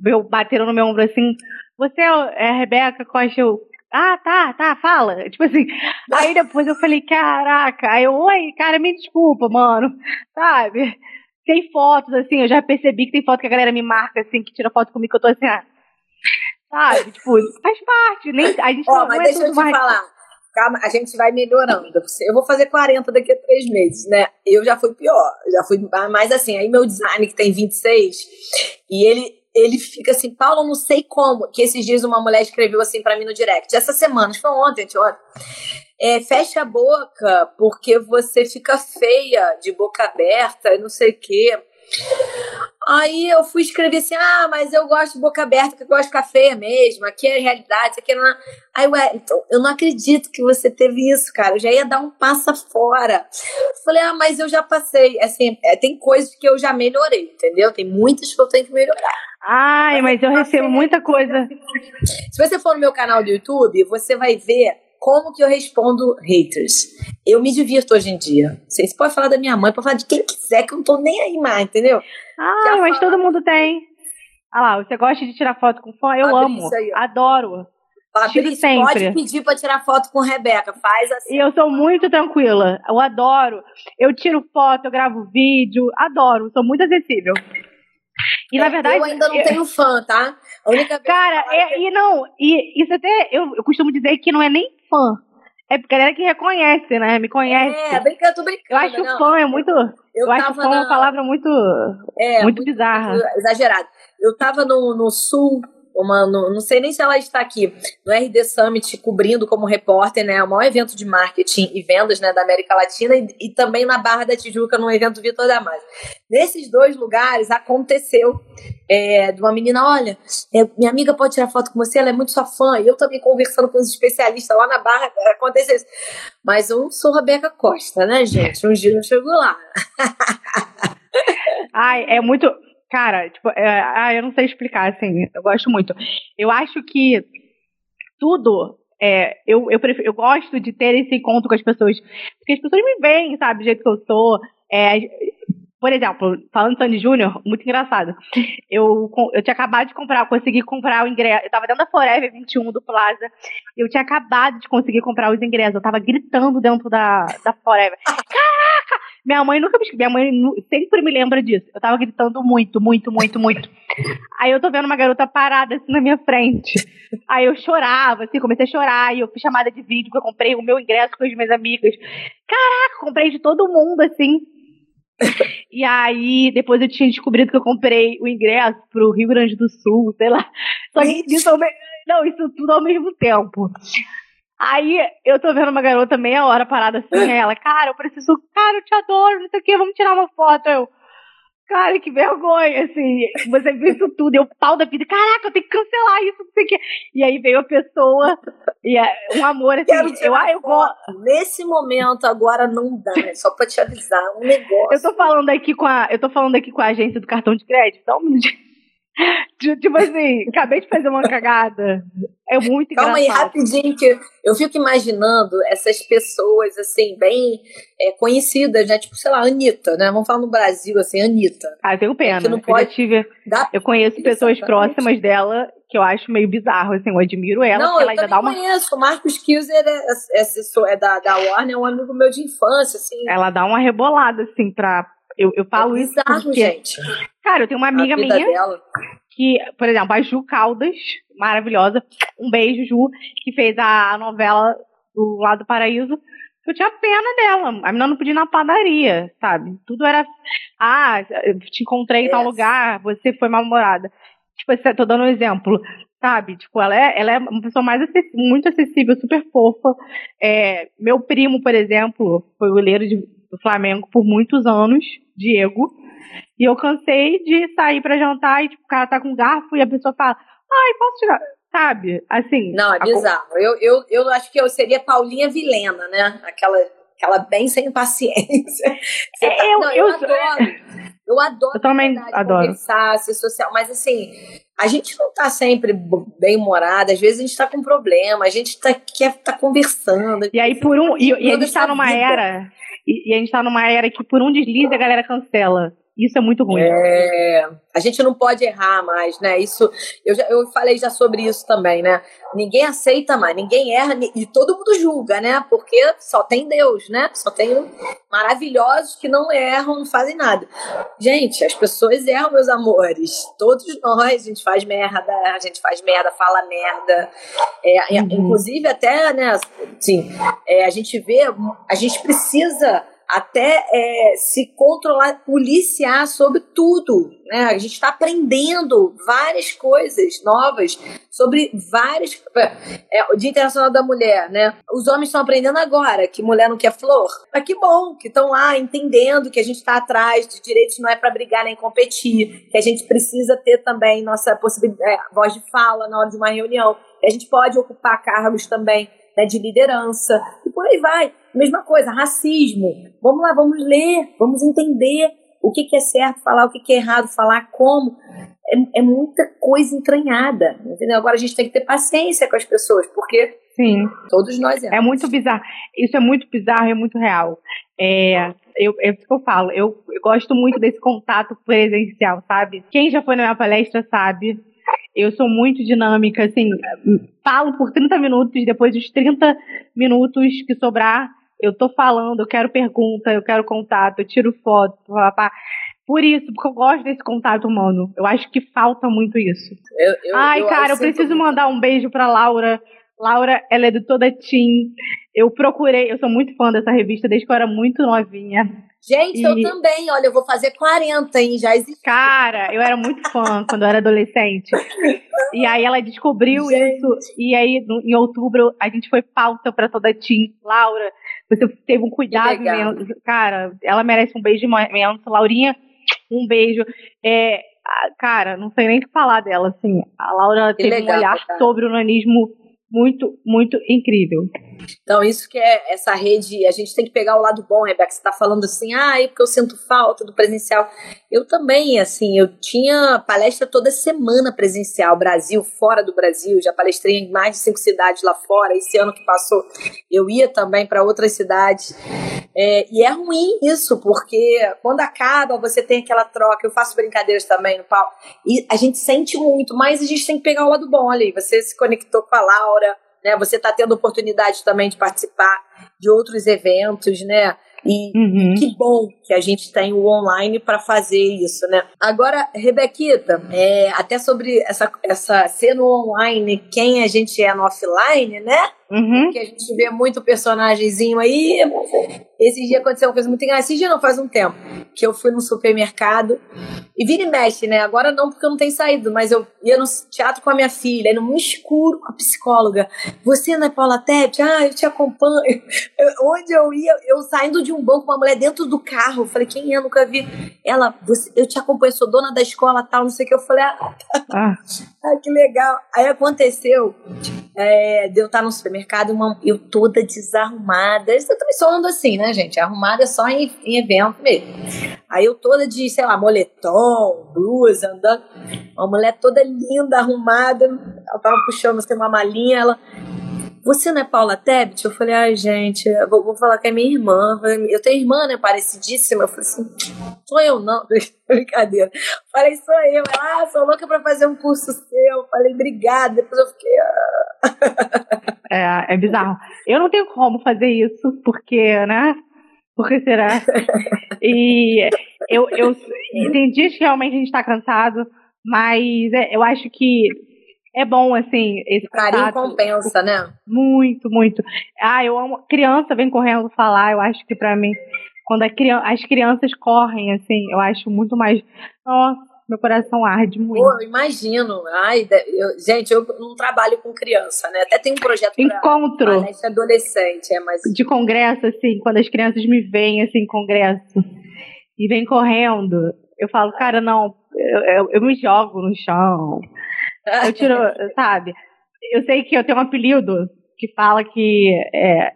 meu, bateram no meu ombro assim, você é a Rebeca Costa? Eu, ah, tá, tá, fala. Tipo assim, aí depois eu falei, caraca, aí eu, oi, cara, me desculpa, mano, sabe? Tem fotos, assim, eu já percebi que tem foto que a galera me marca, assim, que tira foto comigo, que eu tô assim, ah, sabe? Tipo, faz parte, nem, a gente Ó, não, mas não é deixa eu te mais... falar. Calma, a gente vai melhorando. Eu vou fazer 40 daqui a três meses, né? Eu já fui pior. Já fui mais assim. Aí meu design, que tem 26, e ele, ele fica assim, Paulo, não sei como. Que esses dias uma mulher escreveu assim pra mim no direct. Essa semana, acho que foi ontem, ontem. É, fecha a boca, porque você fica feia de boca aberta, e não sei o quê. Aí eu fui escrever assim: ah, mas eu gosto de boca aberta, porque eu gosto de ficar feia mesmo, aqui é a realidade, aqui não é. Aí, ué, então, eu não acredito que você teve isso, cara. Eu já ia dar um passo fora. Falei, ah, mas eu já passei. Assim, é, tem coisas que eu já melhorei, entendeu? Tem muitas que eu tenho que melhorar. Ai, mas eu recebo muita coisa. Se você for no meu canal do YouTube, você vai ver como que eu respondo haters. Eu me divirto hoje em dia. Você pode falar da minha mãe, pode falar de quem quiser, que eu não tô nem aí mais, entendeu? Ai, Já mas fala- todo mundo tem. Ah lá, você gosta de tirar foto com fã? Eu Fabrício amo, aí, adoro. Fabrício, sempre. pode pedir pra tirar foto com Rebeca. Faz assim. E eu sou muito tranquila, eu adoro. Eu tiro foto, eu gravo vídeo, adoro, sou muito acessível. E na verdade. eu ainda não eu- tenho fã, tá? A única Cara, eu é- e não, e isso até eu, eu costumo dizer que não é nem fã. É galera que reconhece, né? Me conhece. É, brincando, tô brincando. eu acho não. fã é muito. Eu, Eu, acho fã uma na- palavra muito, é, muito bizarra. muito exagerado. Eu tava no, no sul uma não sei nem se ela está aqui no RD Summit cobrindo como repórter, né, o maior evento de marketing e vendas, né, da América Latina e, e também na Barra da Tijuca no evento Vitor Damasio. Nesses dois lugares aconteceu é, de uma menina, olha, é, minha amiga pode tirar foto com você, ela é muito sua fã, e eu também conversando com os especialistas lá na Barra, aconteceu isso. Mas eu sou Rebeca Costa, né, gente? Um dia eu chego lá. Ai, é muito Cara, tipo, é, ah, eu não sei explicar, assim, eu gosto muito. Eu acho que tudo é, eu, eu, prefiro, eu gosto de ter esse encontro com as pessoas, porque as pessoas me veem, sabe, do jeito que eu sou. É, por exemplo, falando de Sandy Júnior, muito engraçado. Eu, eu tinha acabado de comprar, consegui comprar o ingresso. Eu tava dentro da Forever 21 do Plaza. Eu tinha acabado de conseguir comprar os ingressos. Eu tava gritando dentro da, da Forever. Caraca! Minha mãe nunca me Minha mãe sempre me lembra disso. Eu tava gritando muito, muito, muito, muito. Aí eu tô vendo uma garota parada assim na minha frente. Aí eu chorava, assim, comecei a chorar. E eu fiz chamada de vídeo, que eu comprei o meu ingresso com as minhas amigas. Caraca, comprei de todo mundo, assim. E aí, depois eu tinha descobrido que eu comprei o ingresso pro Rio Grande do Sul, sei lá. Só que isso, não, isso tudo ao mesmo tempo. Aí eu tô vendo uma garota meia hora parada assim, é. ela, cara, eu preciso, cara, eu te adoro, não sei o que, vamos tirar uma foto. Eu, cara, que vergonha, assim, você viu isso tudo, eu pau da vida, caraca, eu tenho que cancelar isso, não sei o que. E aí veio a pessoa, e é um amor, assim, eu, eu vou. Nesse momento, agora não dá, é só pra te avisar, um negócio. Eu tô falando aqui com a, eu tô falando aqui com a agência do cartão de crédito, dá um minutinho. Tipo assim, acabei de fazer uma cagada. É muito Calma engraçado. Calma aí, rapidinho, que eu fico imaginando essas pessoas, assim, bem é, conhecidas, né? Tipo, sei lá, Anitta, né? Vamos falar no Brasil, assim, Anitta. Ah, eu tenho pena. Que não pode... eu, tive... eu conheço pessoas próximas dela que eu acho meio bizarro, assim, eu admiro ela. Não, eu ela ainda dá uma... conheço. O Marcos Kisser é, é, é, é, da, da Warner, é um amigo meu de infância, assim. Ela dá uma rebolada, assim, pra eu, eu falo é bizarro, isso porque, gente. Cara, eu tenho uma amiga minha dela. que, por exemplo, a Ju Caldas, maravilhosa, um beijo, Ju, que fez a novela do Lado do Paraíso. Eu tinha pena dela. A menina não podia ir na padaria, sabe? Tudo era. Ah, eu te encontrei em tal lugar, você foi mal-humorada. Tipo, tô dando um exemplo, sabe? Tipo, ela é, ela é uma pessoa mais acessível, muito acessível, super fofa. É, meu primo, por exemplo, foi o goleiro de, do Flamengo por muitos anos, Diego. E eu cansei de sair para jantar e tipo, o cara tá com garfo e a pessoa fala: ai, posso tirar? Sabe? Assim. Não, é bizarro. A... Eu, eu, eu acho que eu seria Paulinha Vilena, né? Aquela, aquela bem sem paciência. Tá... eu, Não, eu, eu adoro. Eu adoro. Eu também adoro. Conversar, ser social. Mas assim, a gente não tá sempre bem humorada, às vezes a gente tá com problema, a gente tá, quer tá conversando. E aí, por um. E, e a gente tá numa vida. era e, e a gente tá numa era que por um deslize a galera cancela. Isso é muito ruim. É, a gente não pode errar mais, né? Isso, eu, já, eu falei já sobre isso também, né? Ninguém aceita mais, ninguém erra e todo mundo julga, né? Porque só tem Deus, né? Só tem maravilhosos que não erram, não fazem nada. Gente, as pessoas erram, meus amores. Todos nós, a gente faz merda, a gente faz merda, fala merda. É, uhum. Inclusive, até, né? Assim, é, a gente vê, a gente precisa até é, se controlar, policiar sobre tudo. Né? A gente está aprendendo várias coisas novas sobre várias. É, o Dia Internacional da Mulher, né? Os homens estão aprendendo agora que mulher não quer flor. Mas que bom que estão lá entendendo que a gente está atrás de direitos, não é para brigar nem competir, que a gente precisa ter também nossa possibilidade, é, voz de fala na hora de uma reunião, a gente pode ocupar cargos também né, de liderança, e por aí vai. Mesma coisa, racismo. Vamos lá, vamos ler, vamos entender o que, que é certo falar, o que, que é errado falar, como. É, é, muita coisa entranhada, entendeu? Agora a gente tem que ter paciência com as pessoas, porque Sim. todos nós É muito bizarro. Isso é muito bizarro e é muito real. É, eu, é isso que eu falo. Eu, eu gosto muito desse contato presencial, sabe? Quem já foi na minha palestra sabe eu sou muito dinâmica, assim, falo por 30 minutos, depois dos 30 minutos que sobrar, eu tô falando, eu quero pergunta, eu quero contato, eu tiro foto, papá. Por isso, porque eu gosto desse contato humano. Eu acho que falta muito isso. Eu, eu, Ai, eu cara, eu preciso mandar um beijo pra Laura. Laura, ela é do Toda Team. Eu procurei, eu sou muito fã dessa revista desde que eu era muito novinha. Gente, e... eu também. Olha, eu vou fazer 40, hein? Já existe. Cara, eu era muito fã quando eu era adolescente. E aí ela descobriu gente. isso. E aí, no, em outubro, a gente foi pauta pra toda Tim. Laura, você teve um cuidado imenso. Cara, ela merece um beijo imenso. Laurinha, um beijo. É, cara, não sei nem o que falar dela, assim. A Laura que teve legal, um olhar sobre o nanismo muito, muito incrível. Então, isso que é essa rede, a gente tem que pegar o lado bom, Rebeca. Você está falando assim, ah, é porque eu sinto falta do presencial. Eu também, assim, eu tinha palestra toda semana presencial, Brasil, fora do Brasil, já palestrei em mais de cinco cidades lá fora. Esse ano que passou, eu ia também para outras cidades. É, e é ruim isso, porque quando acaba, você tem aquela troca. Eu faço brincadeiras também no pau. E a gente sente muito, mas a gente tem que pegar o lado bom ali. Você se conectou com a Laura, né? Você está tendo oportunidade também de participar de outros eventos, né? E uhum. que bom que a gente tem o online para fazer isso, né? Agora, Rebequita, é, até sobre essa, essa ser no online, quem a gente é no offline, né? Uhum. Que a gente vê muito personagemzinho aí. Esse dia aconteceu uma coisa muito engraçada. Esse dia não faz um tempo. Que eu fui no supermercado e vira e mexe, né? Agora não, porque eu não tenho saído, mas eu ia no teatro com a minha filha, aí no escuro, a psicóloga. Você não é Paula Tete? Ah, eu te acompanho. Eu, onde eu ia, eu saindo de um banco, uma mulher dentro do carro. Eu falei, quem é? Eu nunca vi. Ela, você, eu te acompanho, sou dona da escola tal, não sei o que. Eu falei, ah, ah. ah que legal. Aí aconteceu é, de eu estar no supermercado, eu toda desarrumada. Eu também só ando assim, né, gente? Arrumada só em, em evento mesmo. Aí eu toda de, sei lá, moletom, blusa, andando. Uma mulher toda linda, arrumada. Ela tava puxando assim, uma malinha, ela você não é Paula Tebet? Eu falei, ai, gente, vou, vou, falar que é minha irmã. Eu tenho irmã, né? Parecidíssima. Eu falei assim, sou eu não. Brincadeira. Falei, sou eu. Ela, ah, sou louca pra fazer um curso seu. Eu falei, obrigada. Depois eu fiquei. Ah. É, é bizarro. Eu não tenho como fazer isso, porque, né? Por que será? E eu, eu dias que realmente a gente tá cansado, mas é, eu acho que é bom, assim, esse Carinho compensa, né? Muito, muito. Ah, eu amo. Criança vem correndo falar, eu acho que para mim, quando criança, as crianças correm, assim, eu acho muito mais. Nossa, meu coração arde muito. Pô, eu imagino. Ai, eu, gente, eu não trabalho com criança, né? Até tem um projeto Encontro. Pra adolescente, é, mas... De congresso, assim, quando as crianças me veem, assim, congresso, e vem correndo, eu falo, cara, não, eu, eu, eu me jogo no chão. Eu tiro, sabe? Eu sei que eu tenho um apelido que fala que é.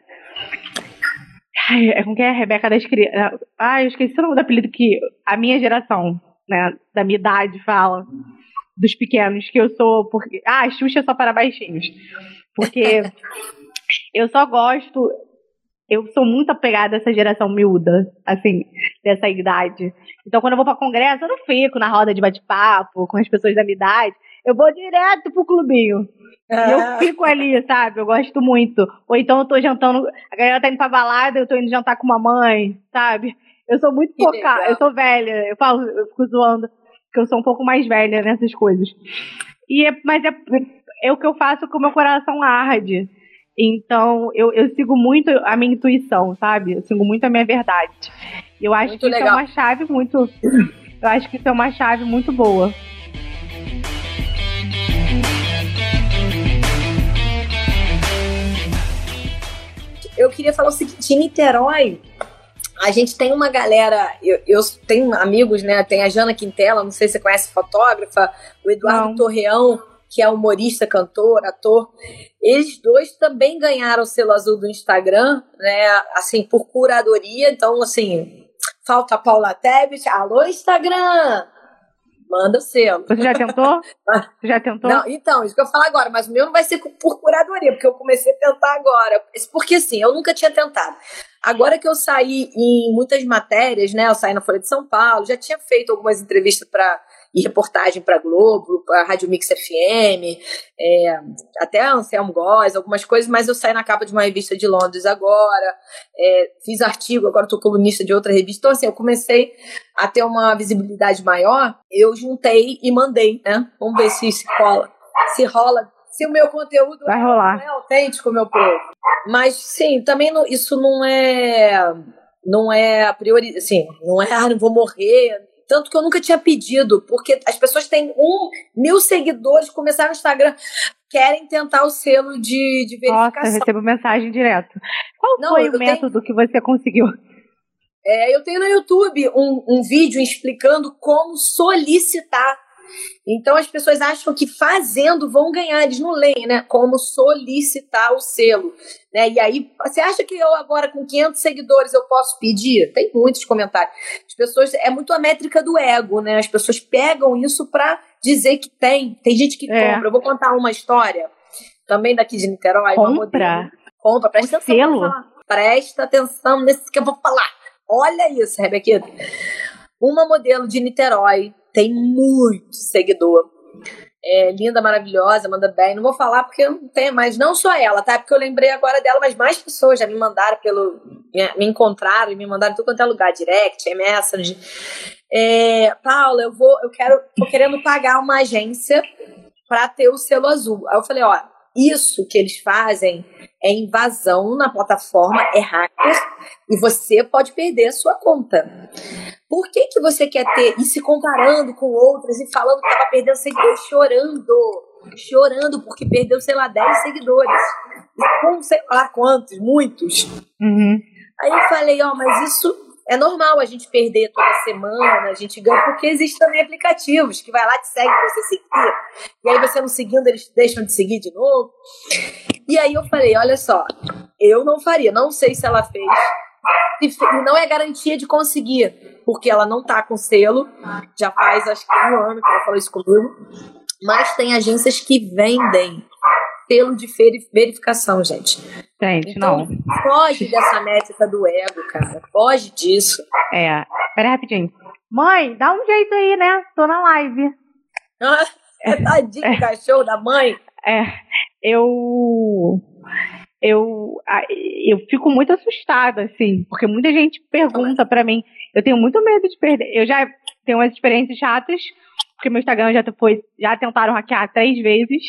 Ai, é como que é? Rebeca das crianças. Ai, eu esqueci o nome do apelido que a minha geração, né, da minha idade fala dos pequenos, que eu sou porque. Ah, Xuxa é só para baixinhos. Porque eu só gosto. Eu sou muito apegada a essa geração miúda, assim, dessa idade. Então, quando eu vou para congresso, eu não fico na roda de bate-papo com as pessoas da minha idade eu vou direto pro clubinho. Eu ah. fico ali, sabe? Eu gosto muito. Ou então eu tô jantando, a galera tá indo pra balada, eu tô indo jantar com uma mãe, sabe? Eu sou muito focada, eu sou velha, eu falo, eu fico zoando, que eu sou um pouco mais velha nessas coisas. E é, mas é, é o que eu faço com o meu coração arde. Então, eu, eu sigo muito a minha intuição, sabe? Eu sigo muito a minha verdade. Eu acho muito que legal. isso é uma chave muito. Eu acho que isso é uma chave muito boa. Eu queria falar o seguinte: em Niterói, a gente tem uma galera, eu, eu, tenho amigos, né? Tem a Jana Quintela, não sei se você conhece, fotógrafa, o Eduardo não. Torreão, que é humorista, cantor, ator. Eles dois também ganharam o selo azul do Instagram, né? Assim, por curadoria. Então, assim, falta a Paula Tebet. Alô, Instagram! Manda o. Você já tentou? Você já tentou? Não, então, isso que eu falo agora, mas o meu não vai ser por curadoria, porque eu comecei a tentar agora. Porque assim, eu nunca tinha tentado. Agora que eu saí em muitas matérias, né? Eu saí na Folha de São Paulo, já tinha feito algumas entrevistas para e reportagem para Globo, para Rádio Mix FM, é, até Anselmo Góes, algumas coisas, mas eu saí na capa de uma revista de Londres agora, é, fiz artigo, agora estou colunista de outra revista. Então, assim, eu comecei a ter uma visibilidade maior, eu juntei e mandei, né? Vamos ver se se cola, se rola se o meu conteúdo Vai rolar. não é autêntico, meu povo. Mas sim, também não, isso não é não é a priori, assim, não é, ah, não vou morrer. Tanto que eu nunca tinha pedido, porque as pessoas têm um mil seguidores, começaram no Instagram, querem tentar o selo de, de verificação. Nossa, eu recebo mensagem direto. Qual não, foi o método tenho... que você conseguiu? É, eu tenho no YouTube um, um vídeo explicando como solicitar então as pessoas acham que fazendo vão ganhar, eles não leem, né? Como solicitar o selo, né? E aí, você acha que eu agora com 500 seguidores eu posso pedir? Tem muitos comentários. As pessoas é muito a métrica do ego, né? As pessoas pegam isso para dizer que tem. Tem gente que é. compra. Eu vou contar uma história também daqui de Niterói, compra. Compra, presta atenção. Selo. Presta atenção nesse que eu vou falar. Olha isso, Rebequita. Uma modelo de Niterói tem muito seguidor. É linda, maravilhosa, manda bem. Não vou falar porque não tem mais, não só ela, tá? Porque eu lembrei agora dela, mas mais pessoas já me mandaram pelo. me encontraram e me mandaram tudo quanto é lugar, direct, message. É, Paula, eu vou, eu quero, tô querendo pagar uma agência para ter o selo azul. Aí eu falei, ó, isso que eles fazem é invasão na plataforma, é hacker, e você pode perder a sua conta. Por que, que você quer ter, e se comparando com outras, e falando que estava perdendo seguidores, chorando, chorando porque perdeu, sei lá, 10 seguidores. E com sei lá quantos, muitos. Uhum. Aí eu falei, ó, oh, mas isso é normal a gente perder toda semana, a gente ganha, porque existem também aplicativos que vai lá, te segue pra você seguir, e aí você não seguindo, eles deixam de seguir de novo. E aí eu falei, olha só, eu não faria, não sei se ela fez, e não é garantia de conseguir, porque ela não tá com selo, já faz acho que um ano que ela falou isso comigo, mas tem agências que vendem selo de verificação, gente. Gente, então, não. Foge dessa métrica do ego, cara. Foge disso. É. Pera rapidinho. Mãe, dá um jeito aí, né? Tô na live. Ah, é tadinho é. cachorro da mãe. É. Eu. Eu, eu fico muito assustada, assim, porque muita gente pergunta para mim. Eu tenho muito medo de perder. Eu já tenho umas experiências chatas, porque meu Instagram já foi, já tentaram hackear três vezes.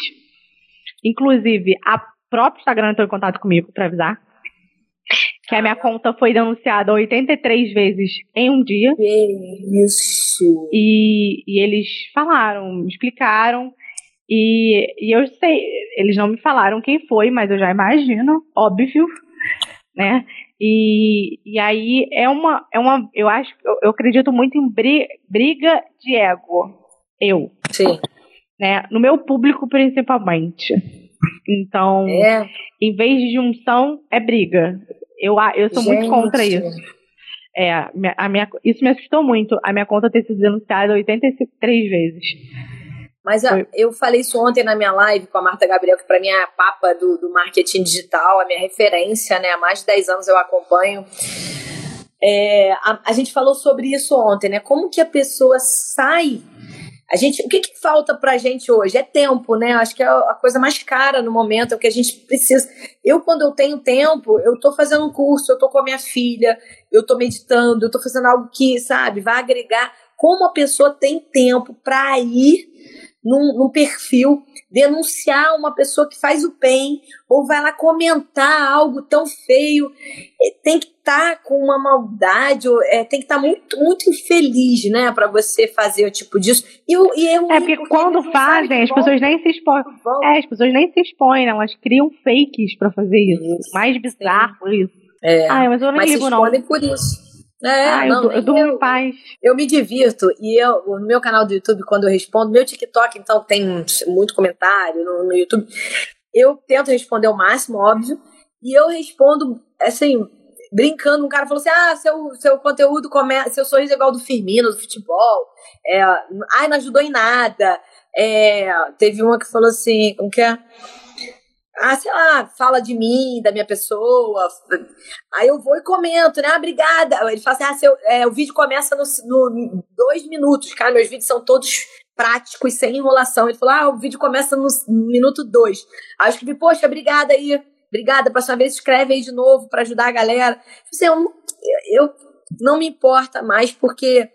Inclusive, a própria Instagram entrou em contato comigo para avisar que a minha conta foi denunciada 83 vezes em um dia. Isso. E, e eles falaram, explicaram. E, e eu sei, eles não me falaram quem foi, mas eu já imagino, óbvio, né? E, e aí é uma, é uma eu acho, eu, eu acredito muito em briga de ego. Eu. Sim né? No meu público, principalmente. Então, é. em vez de junção, é briga. Eu, eu sou Gente. muito contra isso. É, a minha, isso me assustou muito, a minha conta ter sido denunciada 83 vezes. Mas ó, eu falei isso ontem na minha live com a Marta Gabriel, que para mim é a papa do, do, marketing digital, a minha referência, né? Há mais de 10 anos eu acompanho. É, a, a gente falou sobre isso ontem, né? Como que a pessoa sai a gente, o que, que falta pra gente hoje? É tempo, né? Acho que é a coisa mais cara no momento, é o que a gente precisa. Eu, quando eu tenho tempo, eu tô fazendo um curso, eu tô com a minha filha, eu tô meditando, eu tô fazendo algo que, sabe, vai agregar. Como a pessoa tem tempo para ir num, num, perfil, denunciar uma pessoa que faz o bem, ou vai lá comentar algo tão feio. Tem que estar tá com uma maldade, é, tem que estar tá muito, muito infeliz, né, para você fazer o tipo disso. E, e é, é porque quando fazem, as pessoas nem se expõem. É, as pessoas nem se expõem, né? elas criam fakes para fazer isso. isso. Mais bizarro isso. É. Ai, mas eu não mas ligo, não. por isso. É, ah, não, eu, eu durmo em paz. Eu me divirto e eu, no meu canal do YouTube, quando eu respondo, meu TikTok, então, tem muito comentário no, no YouTube. Eu tento responder o máximo, óbvio, e eu respondo, assim, brincando. Um cara falou assim: ah, seu, seu conteúdo começa, seu sorriso é igual do Firmino, do futebol. É, ai, não ajudou em nada. É, teve uma que falou assim: como que é? Ah, sei lá, fala de mim, da minha pessoa. Aí eu vou e comento, né? Ah, obrigada. Ele fala assim: ah, seu, é, o vídeo começa no, no dois minutos. Cara, meus vídeos são todos práticos, sem enrolação. Ele falou: ah, o vídeo começa no minuto dois. Aí eu escrevi: poxa, obrigada aí. Obrigada, próxima vez escreve aí de novo para ajudar a galera. Assim, eu, eu não me importa mais porque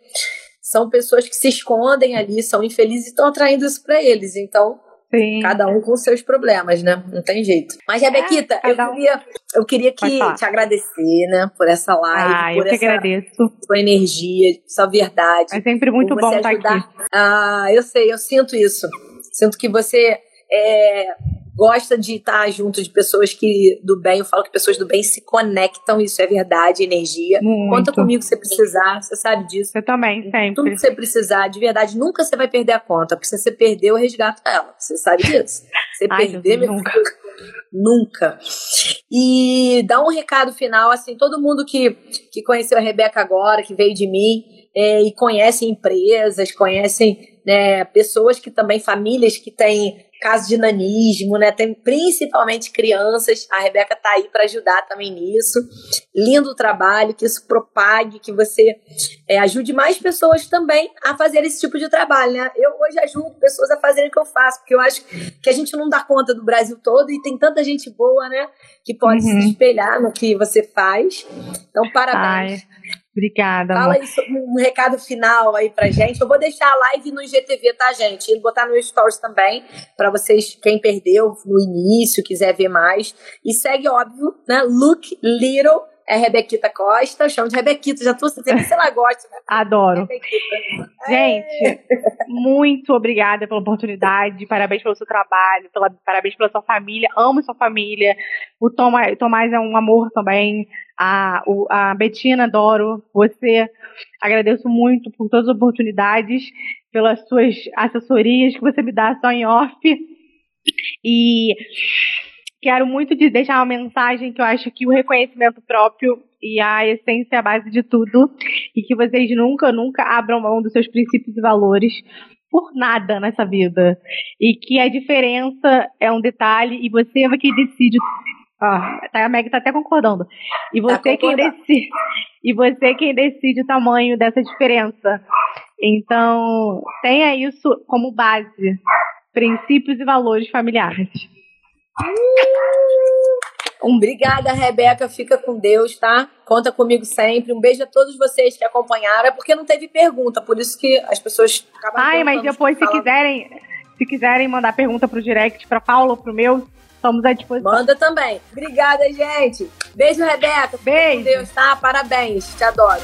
são pessoas que se escondem ali, são infelizes e estão atraindo isso para eles. Então, Sim. Cada um com seus problemas, né? Não tem jeito. Mas, Rebequita, é, eu, queria, eu queria que te agradecer, né, por essa live. Ah, por eu essa que agradeço. Sua energia, sua verdade. É sempre muito bom estar aqui. Ah, eu sei, eu sinto isso. Sinto que você é, gosta de estar junto de pessoas que do bem, eu falo que pessoas do bem se conectam, isso é verdade, energia. Muito. Conta comigo se você precisar, você sabe disso. Eu também, sempre. Tudo que você precisar, de verdade, nunca você vai perder a conta, porque se você perdeu, eu resgato ela. Você sabe disso. Você Ai, perder, meu nunca. Filho, nunca. E dá um recado final, assim, todo mundo que, que conheceu a Rebeca agora, que veio de mim, é, e conhece empresas, conhecem né, pessoas que também, famílias que têm casos de nanismo, né? Tem principalmente crianças. A Rebeca tá aí para ajudar também nisso. Lindo trabalho, que isso propague, que você é, ajude mais pessoas também a fazer esse tipo de trabalho, né? Eu hoje ajudo pessoas a fazerem o que eu faço, porque eu acho que a gente não dá conta do Brasil todo e tem tanta gente boa, né? Que pode uhum. se espelhar no que você faz. Então, parabéns. Ai. Obrigada. Fala isso, um recado final aí pra gente. Eu vou deixar a live no IGTV, tá, gente? E botar no Stories também, para vocês, quem perdeu no início, quiser ver mais. E segue, óbvio, né? Look Little é Rebequita Costa, eu chamo de Rebequita, já tô sei se ela gosta. Né? Adoro. Gente, é. muito obrigada pela oportunidade, parabéns pelo seu trabalho, pela, parabéns pela sua família, amo sua família. O Tomás, Tomás é um amor também, a, a Betina, adoro você. Agradeço muito por todas as oportunidades, pelas suas assessorias que você me dá só em off. E quero muito de deixar uma mensagem que eu acho que o reconhecimento próprio e a essência é a base de tudo e que vocês nunca, nunca abram mão dos seus princípios e valores por nada nessa vida e que a diferença é um detalhe e você é quem decide ah, a Meg tá até concordando. E tá você tá quem decide e você quem decide o tamanho dessa diferença. Então, tenha isso como base, princípios e valores familiares. Obrigada, Rebeca. Fica com Deus, tá? Conta comigo sempre. Um beijo a todos vocês que acompanharam. É porque não teve pergunta, por isso que as pessoas acabam Ai, mas depois, se quiserem, se quiserem mandar pergunta pro direct, pra Paula ou pro meu, estamos à disposição. Manda também. Obrigada, gente. Beijo, Rebeca. Beijo. Deus, tá? Parabéns. Te adoro.